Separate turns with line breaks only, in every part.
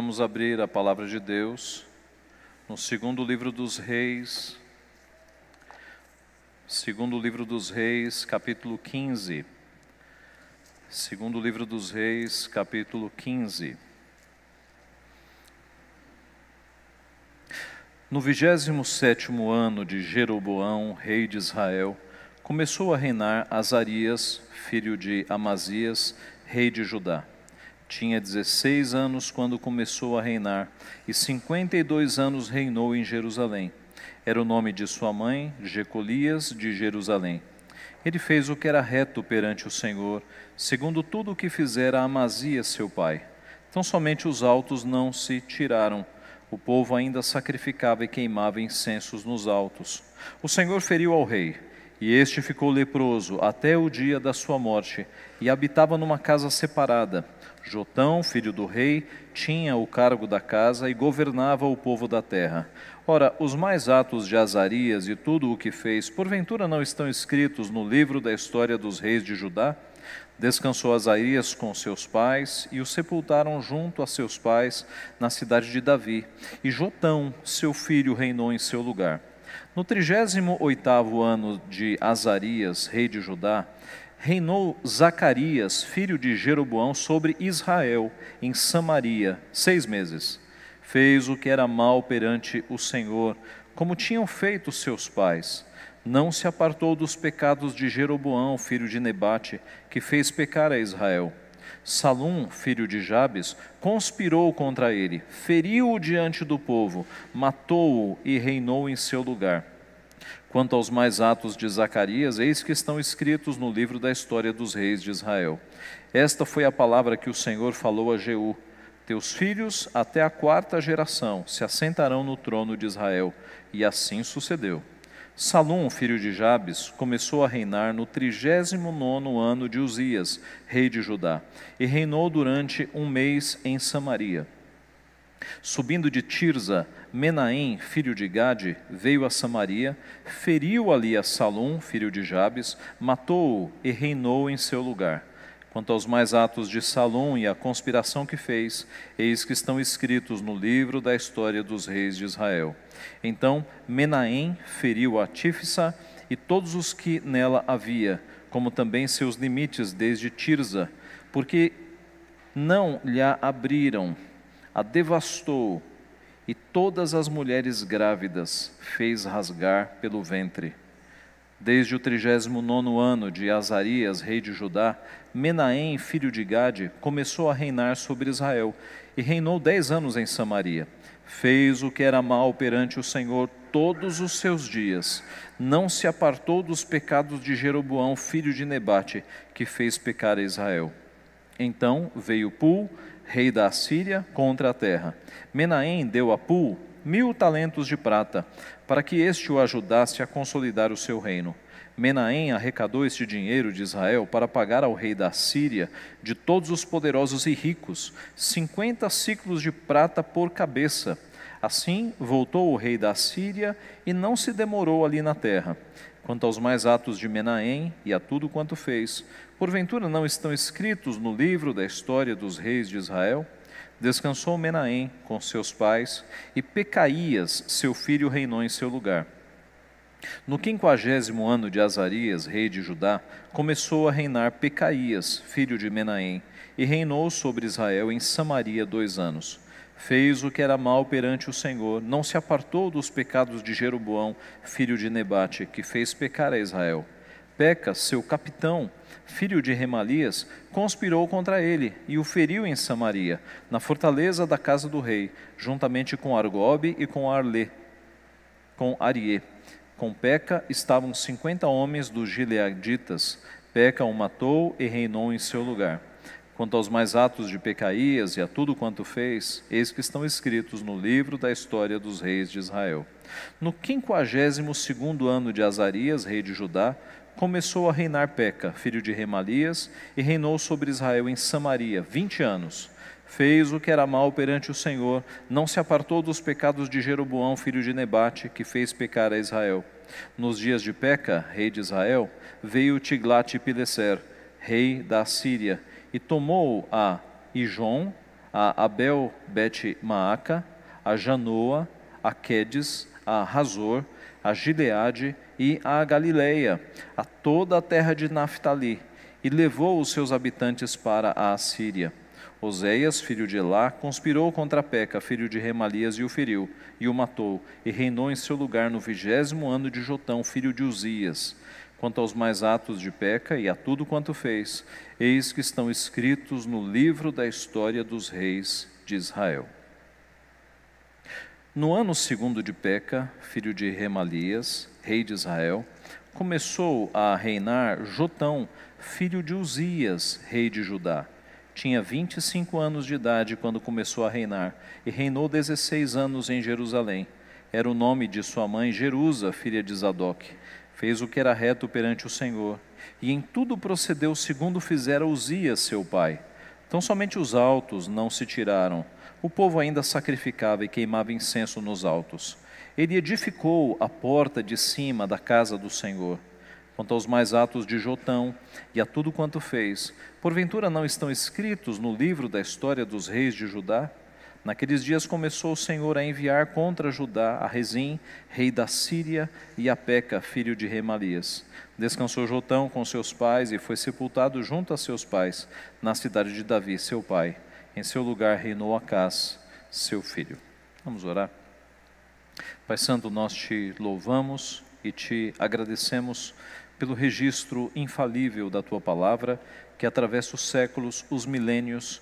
Vamos abrir a palavra de Deus no segundo livro dos Reis, segundo livro dos Reis, capítulo 15. Segundo livro dos Reis, capítulo 15. No vigésimo sétimo ano de Jeroboão, rei de Israel, começou a reinar Azarias, filho de Amazias, rei de Judá. Tinha 16 anos quando começou a reinar, e 52 anos reinou em Jerusalém. Era o nome de sua mãe, Jecolias de Jerusalém. Ele fez o que era reto perante o Senhor, segundo tudo o que fizera Amazias seu pai. Então somente os altos não se tiraram. O povo ainda sacrificava e queimava incensos nos altos. O Senhor feriu ao rei, e este ficou leproso até o dia da sua morte, e habitava numa casa separada Jotão, filho do rei, tinha o cargo da casa e governava o povo da terra. Ora, os mais atos de Azarias e tudo o que fez, porventura não estão escritos no livro da história dos reis de Judá? Descansou Azarias com seus pais e o sepultaram junto a seus pais na cidade de Davi. E Jotão, seu filho, reinou em seu lugar. No trigésimo oitavo ano de Azarias, rei de Judá, reinou Zacarias, filho de Jeroboão, sobre Israel, em Samaria, seis meses. Fez o que era mal perante o Senhor, como tinham feito seus pais. Não se apartou dos pecados de Jeroboão, filho de Nebate, que fez pecar a Israel. Salum, filho de Jabes, conspirou contra ele, feriu-o diante do povo, matou-o e reinou em seu lugar. Quanto aos mais atos de Zacarias, eis que estão escritos no livro da história dos reis de Israel. Esta foi a palavra que o Senhor falou a Jeú: Teus filhos, até a quarta geração, se assentarão no trono de Israel. E assim sucedeu. Salum, filho de Jabes, começou a reinar no trigésimo nono ano de Uzias, rei de Judá, e reinou durante um mês em Samaria. Subindo de Tirza, Menahem, filho de Gade, veio a Samaria, feriu ali a Salum, filho de Jabes, matou-o e reinou em seu lugar. Quanto aos mais atos de Salum e a conspiração que fez, eis que estão escritos no livro da história dos reis de Israel. Então Menahem feriu a Tífisa e todos os que nela havia, como também seus limites desde Tirza, porque não lhe abriram a devastou e todas as mulheres grávidas fez rasgar pelo ventre. Desde o trigésimo nono ano de Azarias, rei de Judá, Menahem, filho de Gade, começou a reinar sobre Israel e reinou dez anos em Samaria. Fez o que era mal perante o Senhor todos os seus dias. Não se apartou dos pecados de Jeroboão, filho de Nebate, que fez pecar a Israel. Então veio Pul, rei da Assíria, contra a terra. Menahem deu a Pul mil talentos de prata, para que este o ajudasse a consolidar o seu reino. Menahem arrecadou este dinheiro de Israel para pagar ao rei da Síria, de todos os poderosos e ricos, cinquenta ciclos de prata por cabeça. Assim voltou o rei da Síria e não se demorou ali na terra. Quanto aos mais atos de Menahem e a tudo quanto fez, porventura não estão escritos no livro da história dos reis de Israel? Descansou Menahem com seus pais, e Pecaías, seu filho, reinou em seu lugar. No quinquagésimo ano de Azarias, rei de Judá, começou a reinar Pecaías, filho de Menahem, e reinou sobre Israel em Samaria dois anos fez o que era mal perante o Senhor, não se apartou dos pecados de Jeroboão, filho de Nebate, que fez pecar a Israel. Peca, seu capitão, filho de Remalias, conspirou contra ele e o feriu em Samaria, na fortaleza da casa do rei, juntamente com Argobe e com Arlê, com Arie. Com Peca estavam cinquenta homens dos gileaditas. Peca o matou e reinou em seu lugar. Quanto aos mais atos de Pecaías e a tudo quanto fez, eis que estão escritos no livro da história dos reis de Israel. No quinquagésimo segundo ano de Azarias, rei de Judá, começou a reinar Peca, filho de Remalias, e reinou sobre Israel em Samaria vinte anos. Fez o que era mal perante o Senhor, não se apartou dos pecados de Jeroboão, filho de Nebate, que fez pecar a Israel. Nos dias de Peca, rei de Israel, veio Tiglat-Pileser, rei da Síria, e tomou a Ijon, a Abel Bet Maaca, a Janoa, a Quedes, a Razor, a Gileade e a Galileia, a toda a terra de Naphtali, e levou os seus habitantes para a Assíria. Oséias, filho de Elá, conspirou contra Peca, filho de Remalias, e o feriu, e o matou, e reinou em seu lugar no vigésimo ano de Jotão, filho de Uzias. Quanto aos mais atos de Peca e a tudo quanto fez, eis que estão escritos no livro da história dos reis de Israel. No ano segundo de Peca, filho de Remalias, rei de Israel, começou a reinar Jotão, filho de Uzias, rei de Judá tinha 25 anos de idade quando começou a reinar e reinou 16 anos em Jerusalém. Era o nome de sua mãe Jerusa, filha de Zadok. Fez o que era reto perante o Senhor e em tudo procedeu segundo fizera Uzias, seu pai. Então somente os altos não se tiraram. O povo ainda sacrificava e queimava incenso nos altos. Ele edificou a porta de cima da casa do Senhor quanto aos mais atos de Jotão e a tudo quanto fez, porventura não estão escritos no livro da história dos reis de Judá? Naqueles dias começou o Senhor a enviar contra Judá a Rezim, rei da Síria, e a Peca, filho de Remalias. Descansou Jotão com seus pais e foi sepultado junto a seus pais, na cidade de Davi, seu pai. Em seu lugar reinou Acás, seu filho. Vamos orar. Pai Santo, nós te louvamos e te agradecemos pelo registro infalível da tua palavra, que atravessa os séculos, os milênios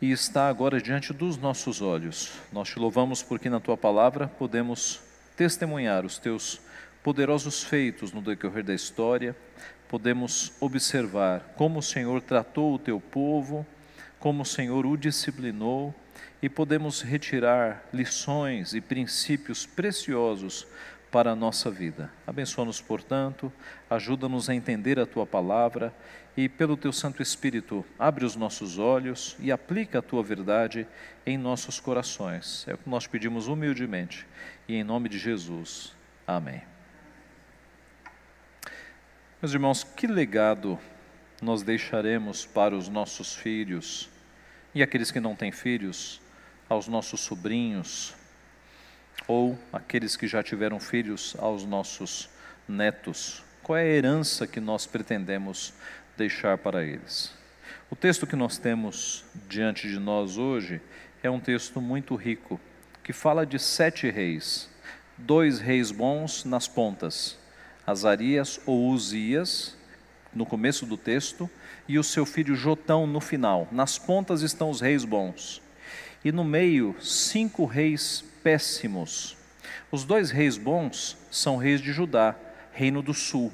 e está agora diante dos nossos olhos. Nós te louvamos porque na tua palavra podemos testemunhar os teus poderosos feitos no decorrer da história, podemos observar como o Senhor tratou o teu povo, como o Senhor o disciplinou e podemos retirar lições e princípios preciosos para a nossa vida. Abençoa-nos, portanto, ajuda-nos a entender a tua palavra e, pelo teu Santo Espírito, abre os nossos olhos e aplica a tua verdade em nossos corações. É o que nós pedimos humildemente e em nome de Jesus. Amém. Meus irmãos, que legado nós deixaremos para os nossos filhos e aqueles que não têm filhos, aos nossos sobrinhos, ou aqueles que já tiveram filhos aos nossos netos? Qual é a herança que nós pretendemos deixar para eles? O texto que nós temos diante de nós hoje é um texto muito rico, que fala de sete reis, dois reis bons nas pontas, Azarias ou Uzias, no começo do texto, e o seu filho Jotão no final. Nas pontas estão os reis bons. E no meio, cinco reis péssimos. Os dois reis bons são reis de Judá, reino do sul.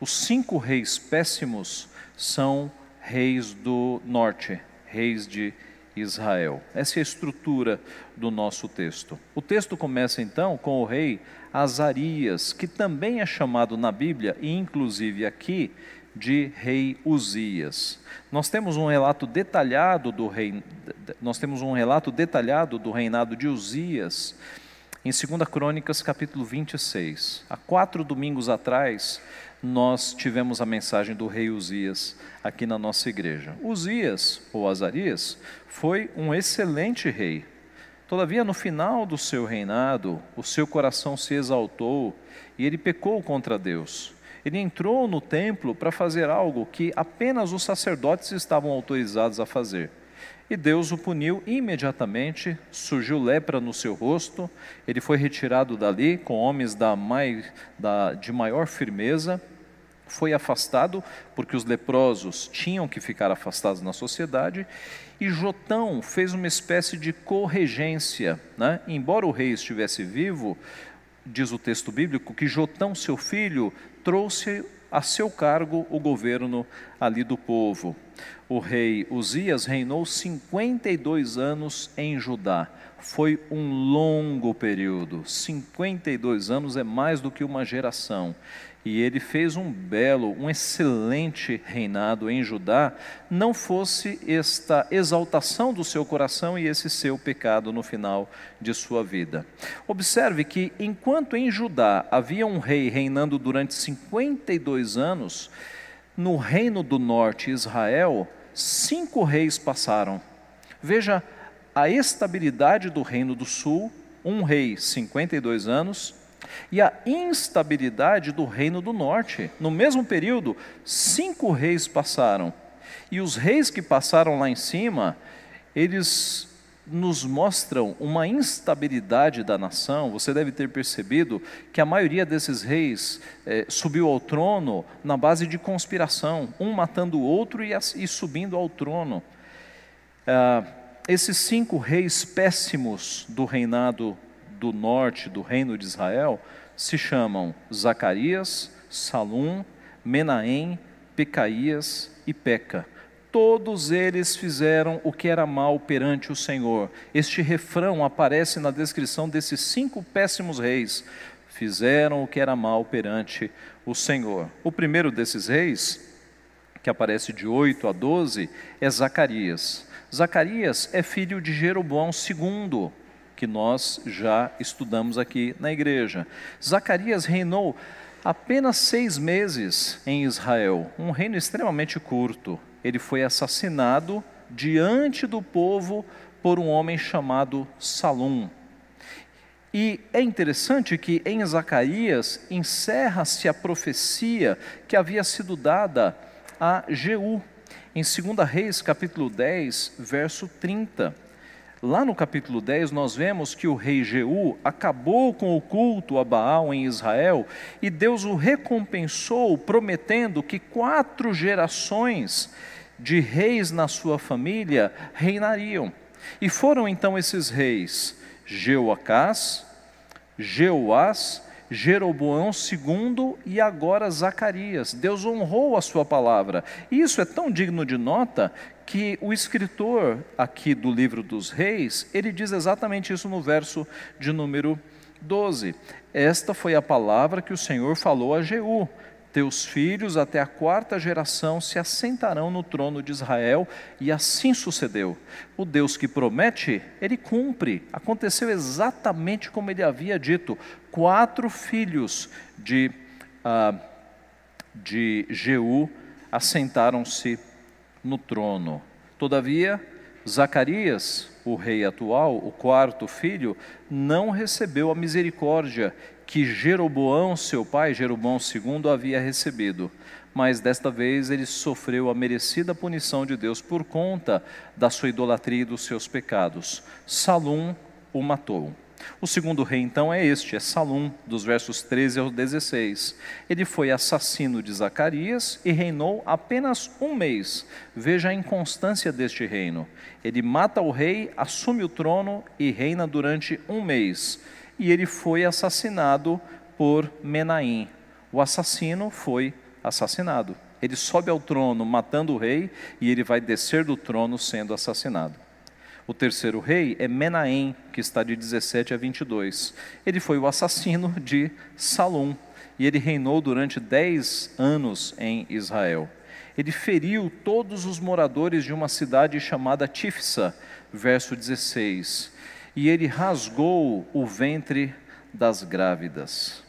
Os cinco reis péssimos são reis do norte, reis de Israel. Essa é a estrutura do nosso texto. O texto começa então com o rei Azarias, que também é chamado na Bíblia, e inclusive aqui, de rei Uzias. Nós temos um relato detalhado do rei, nós temos um relato detalhado do reinado de Uzias em 2 Crônicas, capítulo 26. Há quatro domingos atrás, nós tivemos a mensagem do rei Uzias aqui na nossa igreja. Uzias, ou Azarias, foi um excelente rei. Todavia, no final do seu reinado, o seu coração se exaltou e ele pecou contra Deus. Ele entrou no templo para fazer algo que apenas os sacerdotes estavam autorizados a fazer. E Deus o puniu imediatamente, surgiu lepra no seu rosto, ele foi retirado dali com homens da da, de maior firmeza, foi afastado, porque os leprosos tinham que ficar afastados na sociedade, e Jotão fez uma espécie de corregência. Né? Embora o rei estivesse vivo, diz o texto bíblico, que Jotão, seu filho, trouxe a seu cargo o governo ali do povo. O rei Uzias reinou 52 anos em Judá. Foi um longo período. 52 anos é mais do que uma geração e ele fez um belo, um excelente reinado em Judá, não fosse esta exaltação do seu coração e esse seu pecado no final de sua vida. Observe que enquanto em Judá havia um rei reinando durante 52 anos, no reino do norte, Israel, cinco reis passaram. Veja a estabilidade do reino do sul, um rei, 52 anos, e a instabilidade do reino do norte. No mesmo período, cinco reis passaram. E os reis que passaram lá em cima, eles nos mostram uma instabilidade da nação. Você deve ter percebido que a maioria desses reis eh, subiu ao trono na base de conspiração, um matando o outro e, e subindo ao trono. Ah, esses cinco reis péssimos do reinado do norte, do reino de Israel, se chamam Zacarias, Salum, Menahem, Pecaías e Peca todos eles fizeram o que era mal perante o Senhor. Este refrão aparece na descrição desses cinco péssimos reis. Fizeram o que era mal perante o Senhor. O primeiro desses reis, que aparece de 8 a 12, é Zacarias. Zacarias é filho de Jeroboão II, que nós já estudamos aqui na igreja. Zacarias reinou apenas seis meses em Israel, um reino extremamente curto ele foi assassinado diante do povo por um homem chamado Salum. E é interessante que em Zacarias encerra-se a profecia que havia sido dada a Jeú, em 2 Reis, capítulo 10, verso 30. Lá no capítulo 10, nós vemos que o rei Jeú acabou com o culto a Baal em Israel e Deus o recompensou, prometendo que quatro gerações de reis na sua família reinariam. E foram então esses reis Jeoacás, Jeoás, Jeroboão II e agora Zacarias. Deus honrou a sua palavra. E isso é tão digno de nota que o escritor aqui do livro dos reis, ele diz exatamente isso no verso de número 12. Esta foi a palavra que o Senhor falou a Jeú, teus filhos até a quarta geração se assentarão no trono de Israel, e assim sucedeu. O Deus que promete, ele cumpre. Aconteceu exatamente como ele havia dito. Quatro filhos de, uh, de Jeú assentaram-se no trono. Todavia, Zacarias, o rei atual, o quarto filho, não recebeu a misericórdia que Jeroboão, seu pai, Jeroboão II, havia recebido. Mas desta vez ele sofreu a merecida punição de Deus por conta da sua idolatria e dos seus pecados. Salum o matou. O segundo rei, então, é este, é Salum, dos versos 13 ao 16. Ele foi assassino de Zacarias e reinou apenas um mês. Veja a inconstância deste reino. Ele mata o rei, assume o trono e reina durante um mês e ele foi assassinado por Menaim. O assassino foi assassinado. Ele sobe ao trono matando o rei e ele vai descer do trono sendo assassinado. O terceiro rei é Menahem, que está de 17 a 22. Ele foi o assassino de Salom e ele reinou durante dez anos em Israel. Ele feriu todos os moradores de uma cidade chamada Tifsa, verso 16 e ele rasgou o ventre das grávidas.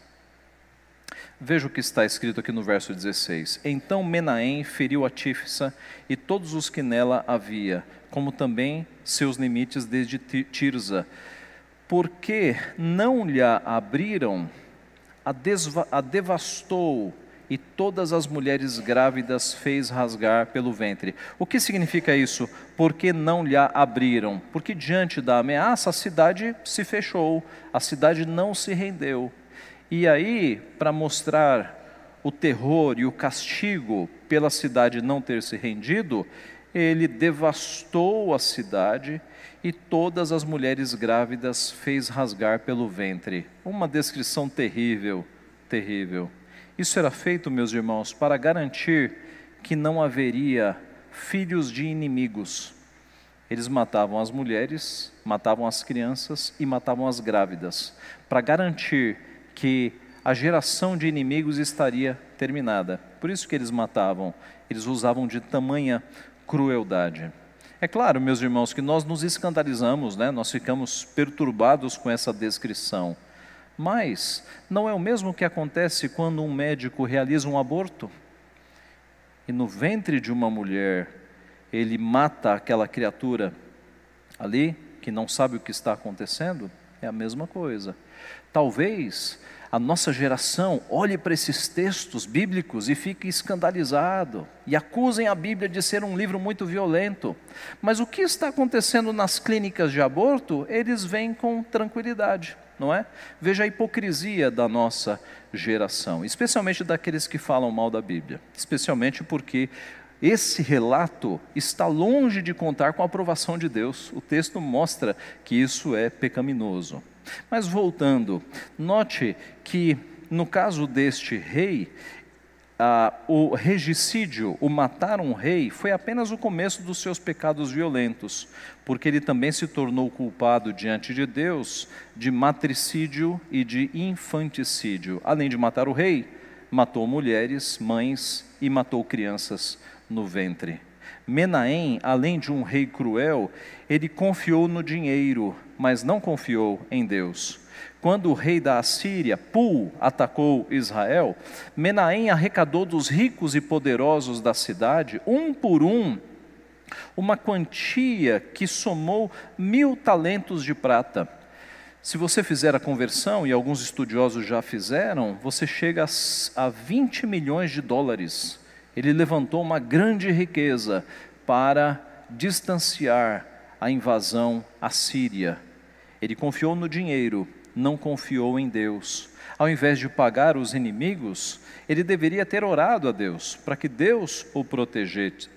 Veja o que está escrito aqui no verso 16. Então Menahem feriu a Tífisa e todos os que nela havia, como também seus limites desde Tirza, porque não lhe abriram, a, a devastou e todas as mulheres grávidas fez rasgar pelo ventre. O que significa isso? Porque não lhe abriram? Porque diante da ameaça a cidade se fechou, a cidade não se rendeu. E aí, para mostrar o terror e o castigo pela cidade não ter se rendido, ele devastou a cidade e todas as mulheres grávidas fez rasgar pelo ventre. Uma descrição terrível, terrível. Isso era feito, meus irmãos, para garantir que não haveria filhos de inimigos. Eles matavam as mulheres, matavam as crianças e matavam as grávidas, para garantir que a geração de inimigos estaria terminada. Por isso que eles matavam, eles usavam de tamanha crueldade. É claro, meus irmãos, que nós nos escandalizamos, né? nós ficamos perturbados com essa descrição. Mas não é o mesmo que acontece quando um médico realiza um aborto e no ventre de uma mulher ele mata aquela criatura ali, que não sabe o que está acontecendo, é a mesma coisa. Talvez a nossa geração olhe para esses textos bíblicos e fique escandalizado e acusem a Bíblia de ser um livro muito violento. Mas o que está acontecendo nas clínicas de aborto, eles veem com tranquilidade, não é? Veja a hipocrisia da nossa geração, especialmente daqueles que falam mal da Bíblia, especialmente porque esse relato está longe de contar com a aprovação de Deus. O texto mostra que isso é pecaminoso. Mas voltando, note que no caso deste rei, ah, o regicídio, o matar um rei, foi apenas o começo dos seus pecados violentos, porque ele também se tornou culpado diante de Deus de matricídio e de infanticídio. Além de matar o rei, matou mulheres, mães e matou crianças no ventre. Menahem, além de um rei cruel, ele confiou no dinheiro, mas não confiou em Deus. Quando o rei da Assíria, Pul, atacou Israel, Menahem arrecadou dos ricos e poderosos da cidade, um por um, uma quantia que somou mil talentos de prata. Se você fizer a conversão, e alguns estudiosos já fizeram, você chega a 20 milhões de dólares. Ele levantou uma grande riqueza para distanciar a invasão assíria. Ele confiou no dinheiro, não confiou em Deus. Ao invés de pagar os inimigos, ele deveria ter orado a Deus para que Deus o,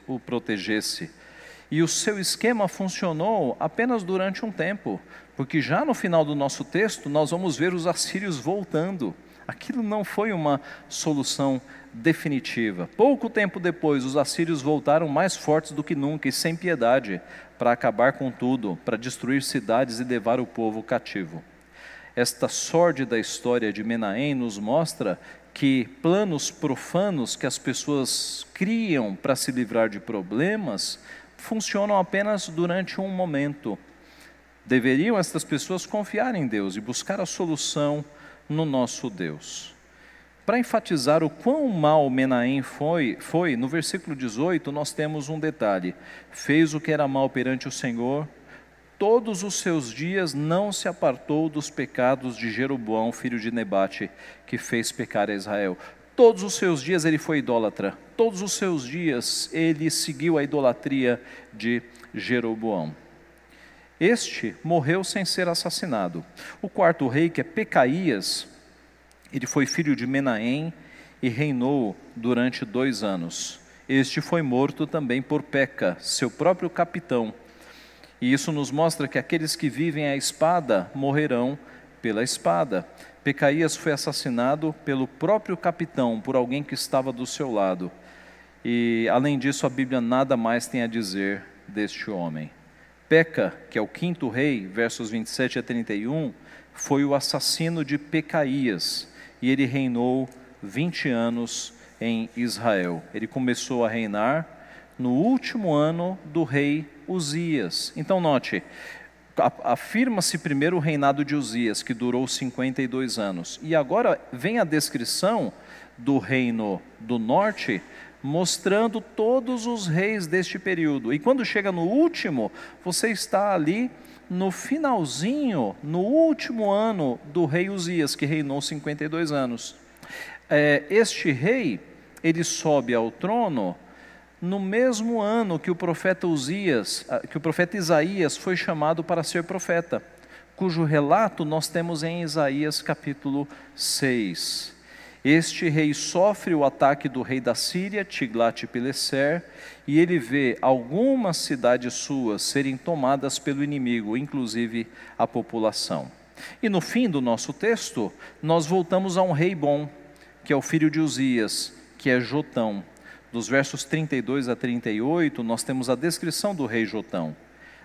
o protegesse. E o seu esquema funcionou apenas durante um tempo, porque já no final do nosso texto nós vamos ver os assírios voltando. Aquilo não foi uma solução definitiva. Pouco tempo depois, os assírios voltaram mais fortes do que nunca e sem piedade para acabar com tudo, para destruir cidades e levar o povo cativo. Esta sórdida história de Menahem nos mostra que planos profanos que as pessoas criam para se livrar de problemas funcionam apenas durante um momento. Deveriam estas pessoas confiar em Deus e buscar a solução no nosso Deus. Para enfatizar o quão mal Menahem foi, foi, no versículo 18 nós temos um detalhe: fez o que era mal perante o Senhor, todos os seus dias não se apartou dos pecados de Jeroboão, filho de Nebate, que fez pecar a Israel. Todos os seus dias ele foi idólatra, todos os seus dias ele seguiu a idolatria de Jeroboão. Este morreu sem ser assassinado. O quarto rei, que é Pecaías, ele foi filho de Menahem e reinou durante dois anos. Este foi morto também por Peca, seu próprio capitão. E isso nos mostra que aqueles que vivem a espada morrerão pela espada. Pecaías foi assassinado pelo próprio capitão, por alguém que estava do seu lado. E além disso, a Bíblia nada mais tem a dizer deste homem. Peca, que é o quinto rei, versos 27 a 31, foi o assassino de Pecaías e ele reinou 20 anos em Israel. Ele começou a reinar no último ano do rei Uzias. Então, note, afirma-se primeiro o reinado de Uzias, que durou 52 anos. E agora vem a descrição do reino do norte, mostrando todos os reis deste período. E quando chega no último, você está ali no finalzinho, no último ano do rei Uzias, que reinou 52 anos. É, este rei, ele sobe ao trono no mesmo ano que o profeta Uzias, que o profeta Isaías foi chamado para ser profeta, cujo relato nós temos em Isaías capítulo 6. Este rei sofre o ataque do rei da Síria, Tiglat-Pileser, e ele vê algumas cidades suas serem tomadas pelo inimigo, inclusive a população. E no fim do nosso texto, nós voltamos a um rei bom, que é o filho de Uzias, que é Jotão. Dos versos 32 a 38, nós temos a descrição do rei Jotão.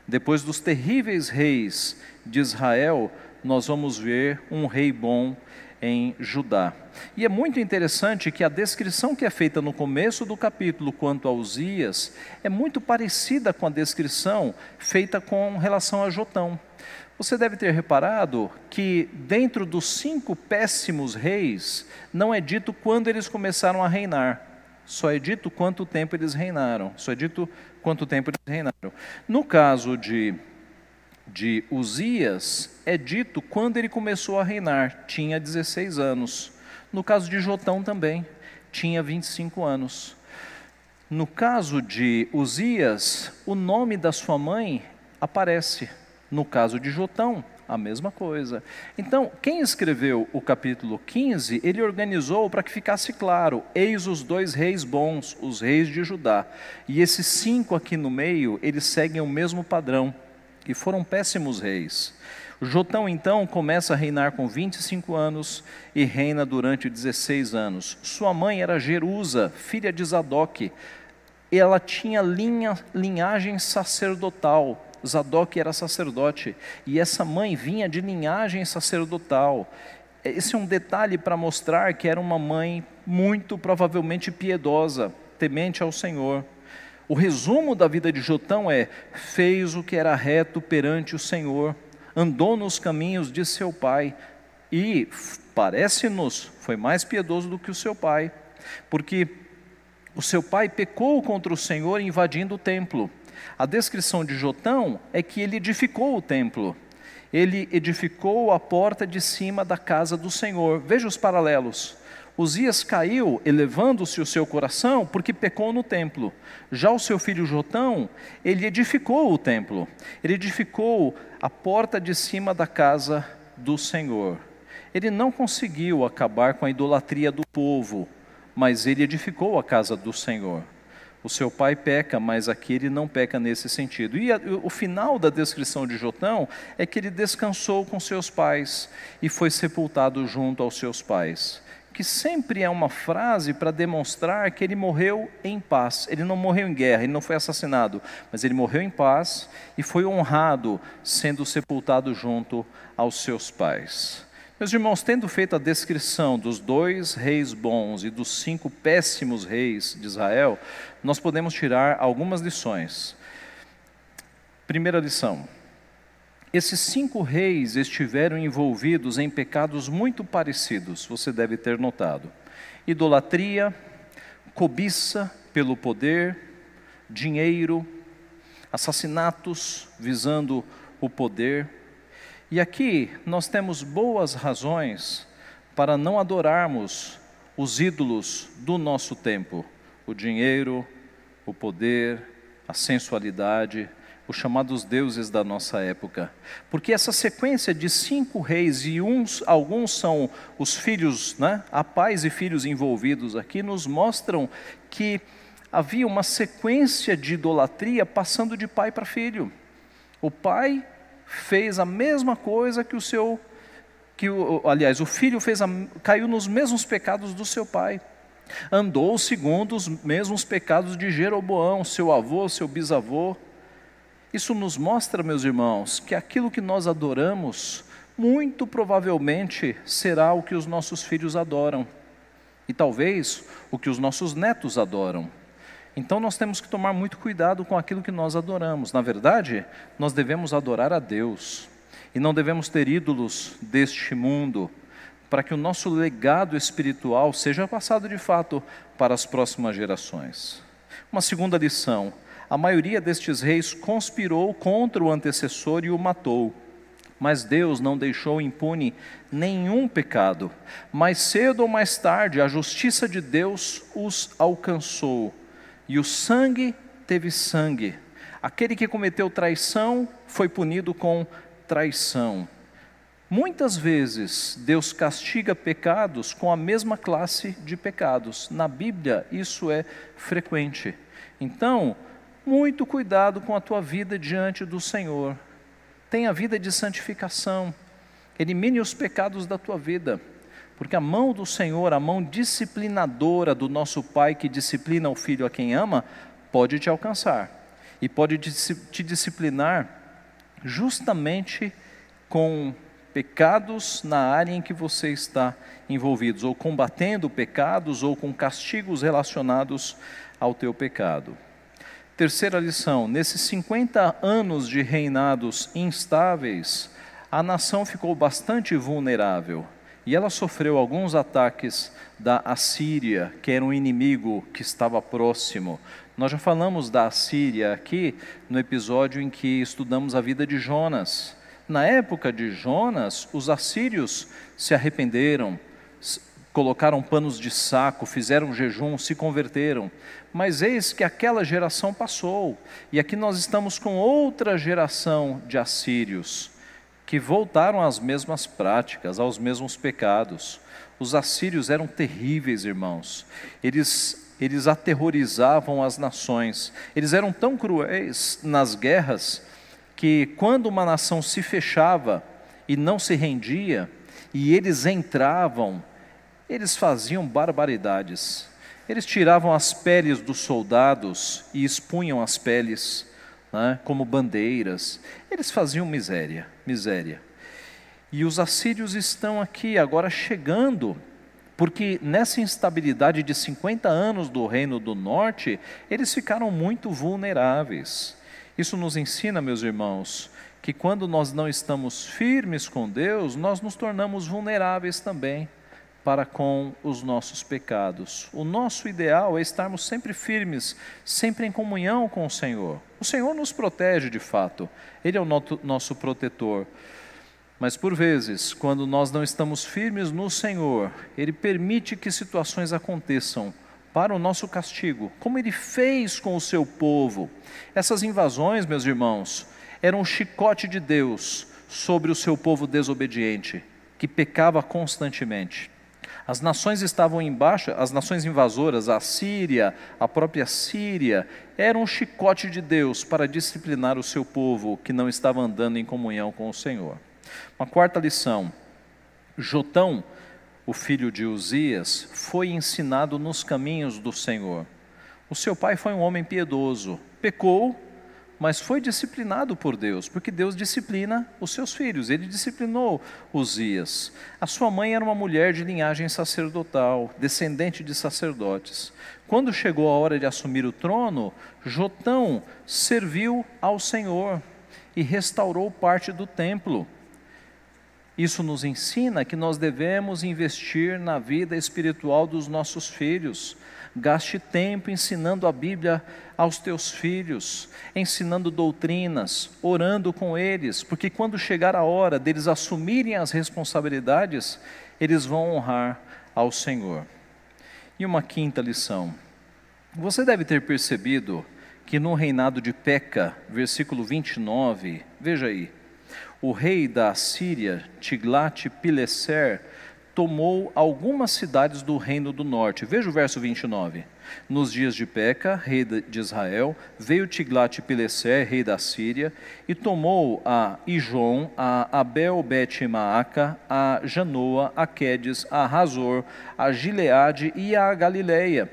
Depois dos terríveis reis de Israel, nós vamos ver um rei bom em Judá. E é muito interessante que a descrição que é feita no começo do capítulo quanto a Uzias é muito parecida com a descrição feita com relação a Jotão. Você deve ter reparado que dentro dos cinco péssimos reis, não é dito quando eles começaram a reinar, só é dito quanto tempo eles reinaram, só é dito quanto tempo eles reinaram. No caso de de Uzias é dito quando ele começou a reinar, tinha 16 anos. No caso de Jotão também, tinha 25 anos. No caso de Uzias, o nome da sua mãe aparece. No caso de Jotão, a mesma coisa. Então, quem escreveu o capítulo 15, ele organizou para que ficasse claro: eis os dois reis bons, os reis de Judá. E esses cinco aqui no meio, eles seguem o mesmo padrão, e foram péssimos reis. Jotão então começa a reinar com 25 anos e reina durante 16 anos. Sua mãe era Jerusa, filha de Zadok. Ela tinha linha, linhagem sacerdotal. Zadok era sacerdote e essa mãe vinha de linhagem sacerdotal. Esse é um detalhe para mostrar que era uma mãe muito provavelmente piedosa, temente ao Senhor. O resumo da vida de Jotão é: fez o que era reto perante o Senhor, andou nos caminhos de seu pai e, parece-nos, foi mais piedoso do que o seu pai, porque o seu pai pecou contra o Senhor invadindo o templo. A descrição de Jotão é que ele edificou o templo. Ele edificou a porta de cima da casa do Senhor. Veja os paralelos. Uzias caiu, elevando-se o seu coração, porque pecou no templo. Já o seu filho Jotão, ele edificou o templo. Ele edificou a porta de cima da casa do Senhor. Ele não conseguiu acabar com a idolatria do povo, mas ele edificou a casa do Senhor. O seu pai peca, mas aqui ele não peca nesse sentido. E o final da descrição de Jotão é que ele descansou com seus pais e foi sepultado junto aos seus pais. Que sempre é uma frase para demonstrar que ele morreu em paz. Ele não morreu em guerra, ele não foi assassinado, mas ele morreu em paz e foi honrado, sendo sepultado junto aos seus pais. Meus irmãos, tendo feito a descrição dos dois reis bons e dos cinco péssimos reis de Israel, nós podemos tirar algumas lições. Primeira lição: esses cinco reis estiveram envolvidos em pecados muito parecidos, você deve ter notado: idolatria, cobiça pelo poder, dinheiro, assassinatos visando o poder. E aqui nós temos boas razões para não adorarmos os ídolos do nosso tempo: o dinheiro, o poder, a sensualidade, os chamados deuses da nossa época. Porque essa sequência de cinco reis e uns, alguns são os filhos, né? Há pais e filhos envolvidos aqui, nos mostram que havia uma sequência de idolatria passando de pai para filho. O pai fez a mesma coisa que o seu, que o, aliás, o filho fez a, caiu nos mesmos pecados do seu pai. Andou segundo os mesmos pecados de Jeroboão, seu avô, seu bisavô. Isso nos mostra, meus irmãos, que aquilo que nós adoramos, muito provavelmente será o que os nossos filhos adoram, e talvez o que os nossos netos adoram. Então nós temos que tomar muito cuidado com aquilo que nós adoramos. Na verdade, nós devemos adorar a Deus e não devemos ter ídolos deste mundo, para que o nosso legado espiritual seja passado de fato para as próximas gerações. Uma segunda lição: a maioria destes reis conspirou contra o antecessor e o matou. Mas Deus não deixou impune nenhum pecado. Mais cedo ou mais tarde, a justiça de Deus os alcançou e o sangue teve sangue. Aquele que cometeu traição foi punido com traição. Muitas vezes Deus castiga pecados com a mesma classe de pecados. Na Bíblia isso é frequente. Então, muito cuidado com a tua vida diante do Senhor. Tenha vida de santificação. Elimine os pecados da tua vida. Porque a mão do Senhor, a mão disciplinadora do nosso Pai que disciplina o filho a quem ama, pode te alcançar e pode te disciplinar justamente com pecados na área em que você está envolvido, ou combatendo pecados, ou com castigos relacionados ao teu pecado. Terceira lição: nesses 50 anos de reinados instáveis, a nação ficou bastante vulnerável. E ela sofreu alguns ataques da Assíria, que era um inimigo que estava próximo. Nós já falamos da Síria aqui no episódio em que estudamos a vida de Jonas. Na época de Jonas, os assírios se arrependeram, colocaram panos de saco, fizeram jejum, se converteram. Mas eis que aquela geração passou, e aqui nós estamos com outra geração de assírios que voltaram às mesmas práticas, aos mesmos pecados. Os assírios eram terríveis, irmãos. Eles eles aterrorizavam as nações. Eles eram tão cruéis nas guerras que quando uma nação se fechava e não se rendia, e eles entravam, eles faziam barbaridades. Eles tiravam as peles dos soldados e expunham as peles né, como bandeiras. Eles faziam miséria, miséria. E os assírios estão aqui agora chegando porque nessa instabilidade de 50 anos do Reino do Norte, eles ficaram muito vulneráveis. Isso nos ensina, meus irmãos, que quando nós não estamos firmes com Deus, nós nos tornamos vulneráveis também para com os nossos pecados. O nosso ideal é estarmos sempre firmes, sempre em comunhão com o Senhor. O Senhor nos protege de fato, Ele é o nosso protetor. Mas por vezes, quando nós não estamos firmes no Senhor, Ele permite que situações aconteçam para o nosso castigo, como Ele fez com o seu povo. Essas invasões, meus irmãos, eram um chicote de Deus sobre o seu povo desobediente, que pecava constantemente. As nações estavam embaixo, as nações invasoras, a Síria, a própria Síria, eram um chicote de Deus para disciplinar o seu povo que não estava andando em comunhão com o Senhor. Uma quarta lição: Jotão, o filho de Uzias, foi ensinado nos caminhos do Senhor. O seu pai foi um homem piedoso, pecou, mas foi disciplinado por Deus, porque Deus disciplina os seus filhos. Ele disciplinou Uzias. A sua mãe era uma mulher de linhagem sacerdotal, descendente de sacerdotes. Quando chegou a hora de assumir o trono, Jotão serviu ao Senhor e restaurou parte do templo. Isso nos ensina que nós devemos investir na vida espiritual dos nossos filhos. Gaste tempo ensinando a Bíblia aos teus filhos, ensinando doutrinas, orando com eles, porque quando chegar a hora deles assumirem as responsabilidades, eles vão honrar ao Senhor. E uma quinta lição. Você deve ter percebido que no reinado de Peca, versículo 29, veja aí, o rei da Síria, Tiglat-Pileser, tomou algumas cidades do reino do norte. Veja o verso 29. Nos dias de Peca, rei de Israel, veio Tiglat-Pileser, rei da Síria, e tomou a Ijon, a Abel-Bet-Maaca, a Janoa, a Quedes, a Razor, a Gileade e a Galileia,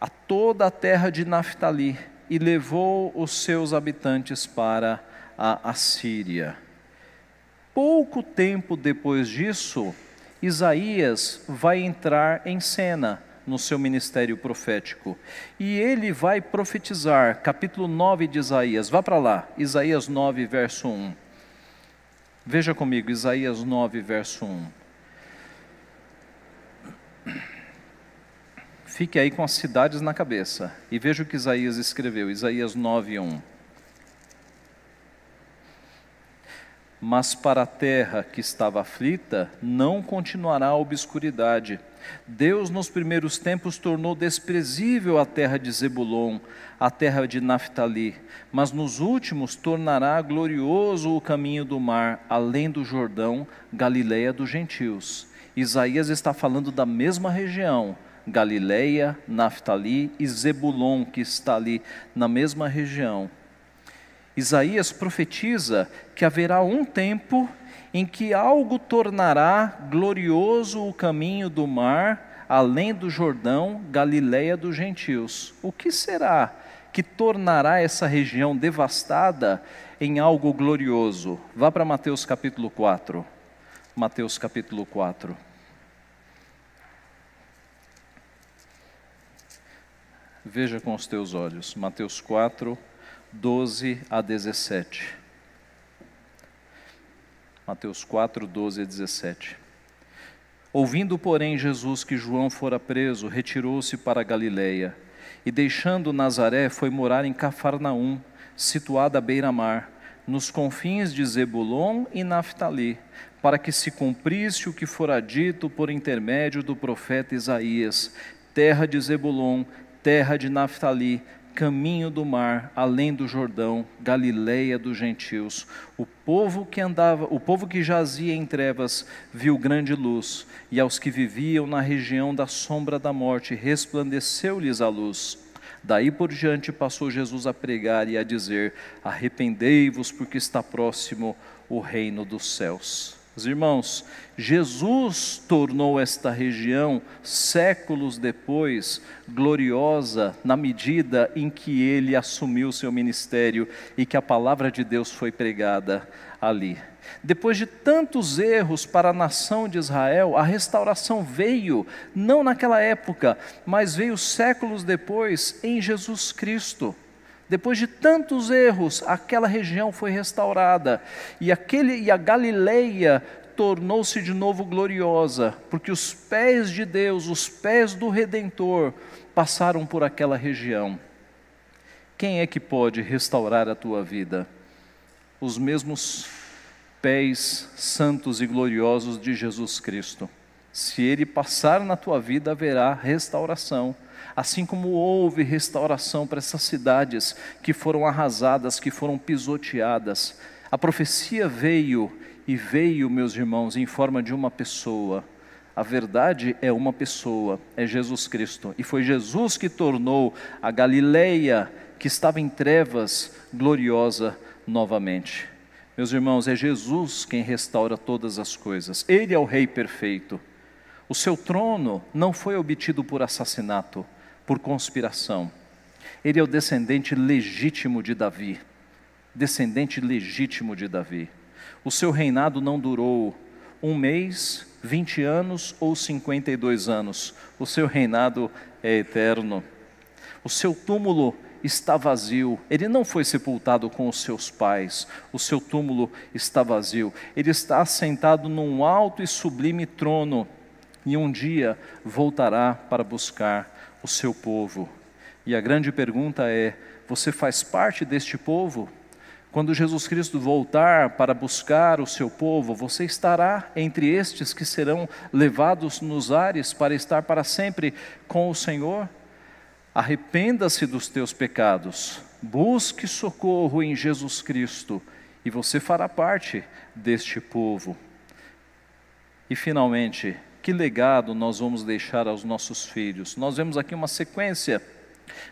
a toda a terra de Naphtali, e levou os seus habitantes para a Assíria. Pouco tempo depois disso, Isaías vai entrar em cena no seu ministério profético. E ele vai profetizar, capítulo 9 de Isaías. Vá para lá, Isaías 9, verso 1. Veja comigo, Isaías 9, verso 1. Fique aí com as cidades na cabeça e veja o que Isaías escreveu, Isaías 9, 1. Mas para a terra que estava aflita, não continuará a obscuridade. Deus, nos primeiros tempos, tornou desprezível a terra de Zebulon, a terra de Naphtali, mas nos últimos tornará glorioso o caminho do mar, além do Jordão, Galileia dos gentios. Isaías está falando da mesma região, Galileia, Naphtali e Zebulon, que está ali na mesma região. Isaías profetiza que haverá um tempo em que algo tornará glorioso o caminho do mar, além do Jordão, Galileia dos gentios. O que será que tornará essa região devastada em algo glorioso? Vá para Mateus capítulo 4. Mateus capítulo 4. Veja com os teus olhos. Mateus 4, 12 a 17. Mateus 4, 12 a 17. Ouvindo, porém, Jesus que João fora preso, retirou-se para a Galileia, E deixando Nazaré, foi morar em Cafarnaum, situada à beira-mar, nos confins de Zebulon e Naphtali, para que se cumprisse o que fora dito por intermédio do profeta Isaías: terra de Zebulon, terra de Naphtali, caminho do mar, além do Jordão, Galileia dos gentios. O povo que andava, o povo que jazia em trevas, viu grande luz, e aos que viviam na região da sombra da morte, resplandeceu-lhes a luz. Daí por diante passou Jesus a pregar e a dizer: Arrependei-vos, porque está próximo o reino dos céus. Os irmãos, Jesus tornou esta região, séculos depois, gloriosa na medida em que ele assumiu seu ministério e que a palavra de Deus foi pregada ali. Depois de tantos erros para a nação de Israel, a restauração veio, não naquela época, mas veio séculos depois em Jesus Cristo. Depois de tantos erros, aquela região foi restaurada e, aquele, e a Galileia tornou-se de novo gloriosa, porque os pés de Deus, os pés do Redentor, passaram por aquela região. Quem é que pode restaurar a tua vida? Os mesmos pés santos e gloriosos de Jesus Cristo. Se ele passar na tua vida, haverá restauração. Assim como houve restauração para essas cidades que foram arrasadas, que foram pisoteadas. A profecia veio e veio, meus irmãos, em forma de uma pessoa. A verdade é uma pessoa, é Jesus Cristo. E foi Jesus que tornou a Galileia, que estava em trevas, gloriosa novamente. Meus irmãos, é Jesus quem restaura todas as coisas. Ele é o Rei perfeito. O seu trono não foi obtido por assassinato, por conspiração. Ele é o descendente legítimo de Davi. Descendente legítimo de Davi. O seu reinado não durou um mês, 20 anos ou 52 anos. O seu reinado é eterno. O seu túmulo está vazio. Ele não foi sepultado com os seus pais. O seu túmulo está vazio. Ele está assentado num alto e sublime trono e um dia voltará para buscar o seu povo. E a grande pergunta é: você faz parte deste povo? Quando Jesus Cristo voltar para buscar o seu povo, você estará entre estes que serão levados nos ares para estar para sempre com o Senhor? Arrependa-se dos teus pecados, busque socorro em Jesus Cristo e você fará parte deste povo. E finalmente, que legado nós vamos deixar aos nossos filhos? Nós vemos aqui uma sequência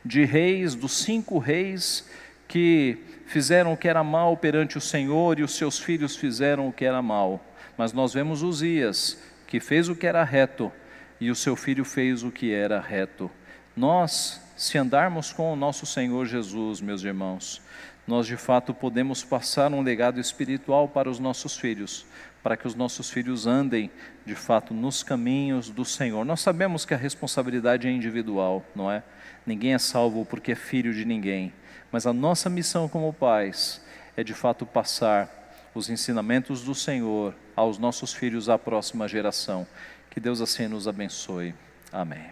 de reis, dos cinco reis que fizeram o que era mal perante o Senhor e os seus filhos fizeram o que era mal. Mas nós vemos Uzias, que fez o que era reto e o seu filho fez o que era reto. Nós, se andarmos com o nosso Senhor Jesus, meus irmãos, nós de fato podemos passar um legado espiritual para os nossos filhos, para que os nossos filhos andem de fato nos caminhos do Senhor. Nós sabemos que a responsabilidade é individual, não é? Ninguém é salvo porque é filho de ninguém. Mas a nossa missão como pais é de fato passar os ensinamentos do Senhor aos nossos filhos, à próxima geração. Que Deus assim nos abençoe. Amém.